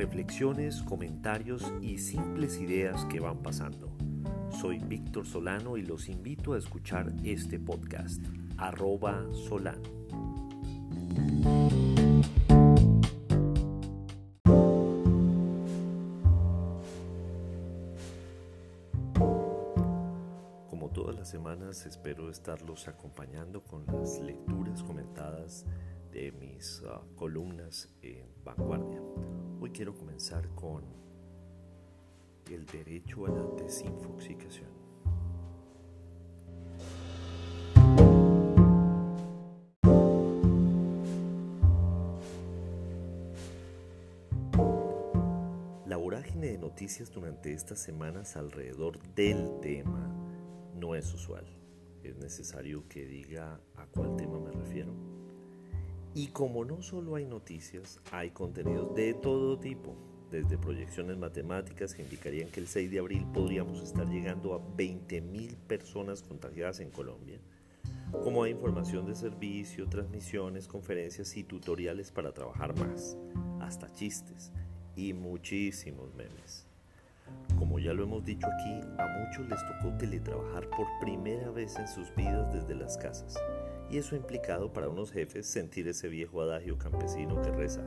reflexiones, comentarios y simples ideas que van pasando. Soy Víctor Solano y los invito a escuchar este podcast, arroba Solano. Como todas las semanas espero estarlos acompañando con las lecturas comentadas de mis uh, columnas en Vanguardia. Quiero comenzar con el derecho a la desinfoxicación. La vorágine de noticias durante estas semanas alrededor del tema no es usual. Es necesario que diga a cuál tema me refiero. Y como no solo hay noticias, hay contenidos de todo tipo, desde proyecciones matemáticas que indicarían que el 6 de abril podríamos estar llegando a 20.000 personas contagiadas en Colombia, como hay información de servicio, transmisiones, conferencias y tutoriales para trabajar más, hasta chistes y muchísimos memes. Como ya lo hemos dicho aquí, a muchos les tocó teletrabajar por primera vez en sus vidas desde las casas y eso ha implicado para unos jefes sentir ese viejo adagio campesino que reza,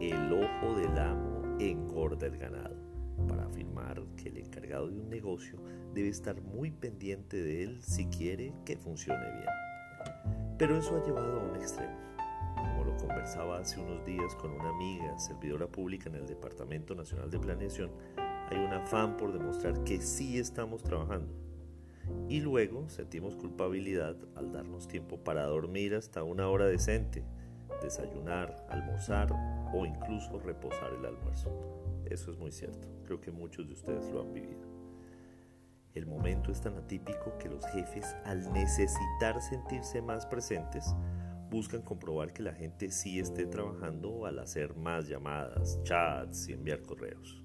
el ojo del amo engorda el ganado, para afirmar que el encargado de un negocio debe estar muy pendiente de él si quiere que funcione bien. Pero eso ha llevado a un extremo. Como lo conversaba hace unos días con una amiga servidora pública en el Departamento Nacional de Planeación, hay un afán por demostrar que sí estamos trabajando y luego sentimos culpabilidad al darnos tiempo para dormir hasta una hora decente, desayunar, almorzar o incluso reposar el almuerzo. Eso es muy cierto, creo que muchos de ustedes lo han vivido. El momento es tan atípico que los jefes, al necesitar sentirse más presentes, buscan comprobar que la gente sí esté trabajando al hacer más llamadas, chats y enviar correos.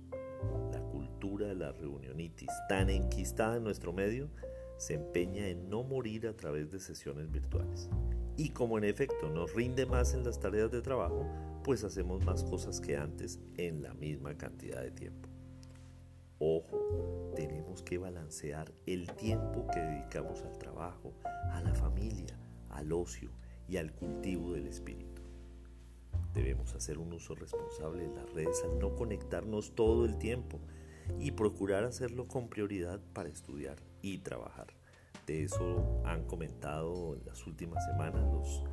La cultura de la reunionitis, tan enquistada en nuestro medio, se empeña en no morir a través de sesiones virtuales. Y como en efecto nos rinde más en las tareas de trabajo, pues hacemos más cosas que antes en la misma cantidad de tiempo. Ojo, tenemos que balancear el tiempo que dedicamos al trabajo, a la familia, al ocio y al cultivo del espíritu. Debemos hacer un uso responsable de las redes al no conectarnos todo el tiempo y procurar hacerlo con prioridad para estudiar y trabajar. De eso han comentado en las últimas semanas los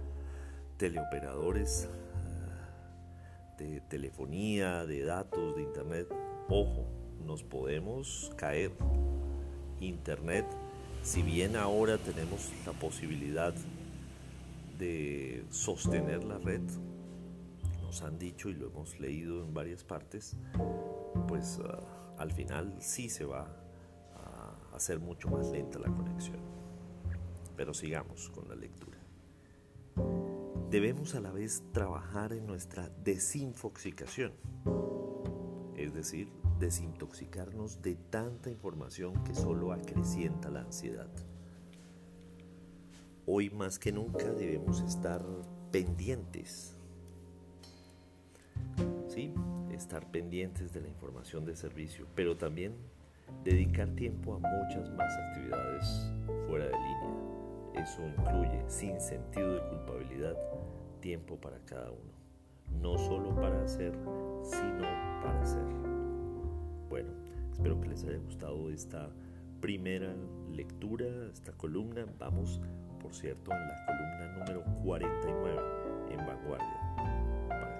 teleoperadores ah, de telefonía, de datos, de internet. Ojo, nos podemos caer. Internet, si bien ahora tenemos la posibilidad de sostener la red, nos han dicho y lo hemos leído en varias partes, pues uh, al final sí se va hacer mucho más lenta la conexión. Pero sigamos con la lectura. Debemos a la vez trabajar en nuestra desinfoxicación, es decir, desintoxicarnos de tanta información que solo acrecienta la ansiedad. Hoy más que nunca debemos estar pendientes. Estar pendientes de la información de servicio, pero también dedicar tiempo a muchas más actividades fuera de línea. Eso incluye, sin sentido de culpabilidad, tiempo para cada uno. No solo para hacer, sino para ser. Bueno, espero que les haya gustado esta primera lectura, esta columna. Vamos, por cierto, en la columna número 49 en Vanguardia.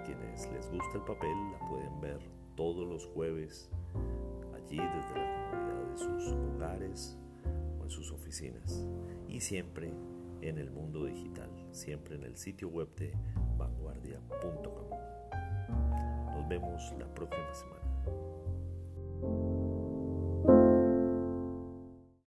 Quienes les gusta el papel, la pueden ver todos los jueves allí desde la de sus hogares o en sus oficinas y siempre en el mundo digital, siempre en el sitio web de vanguardia.com. Nos vemos la próxima semana.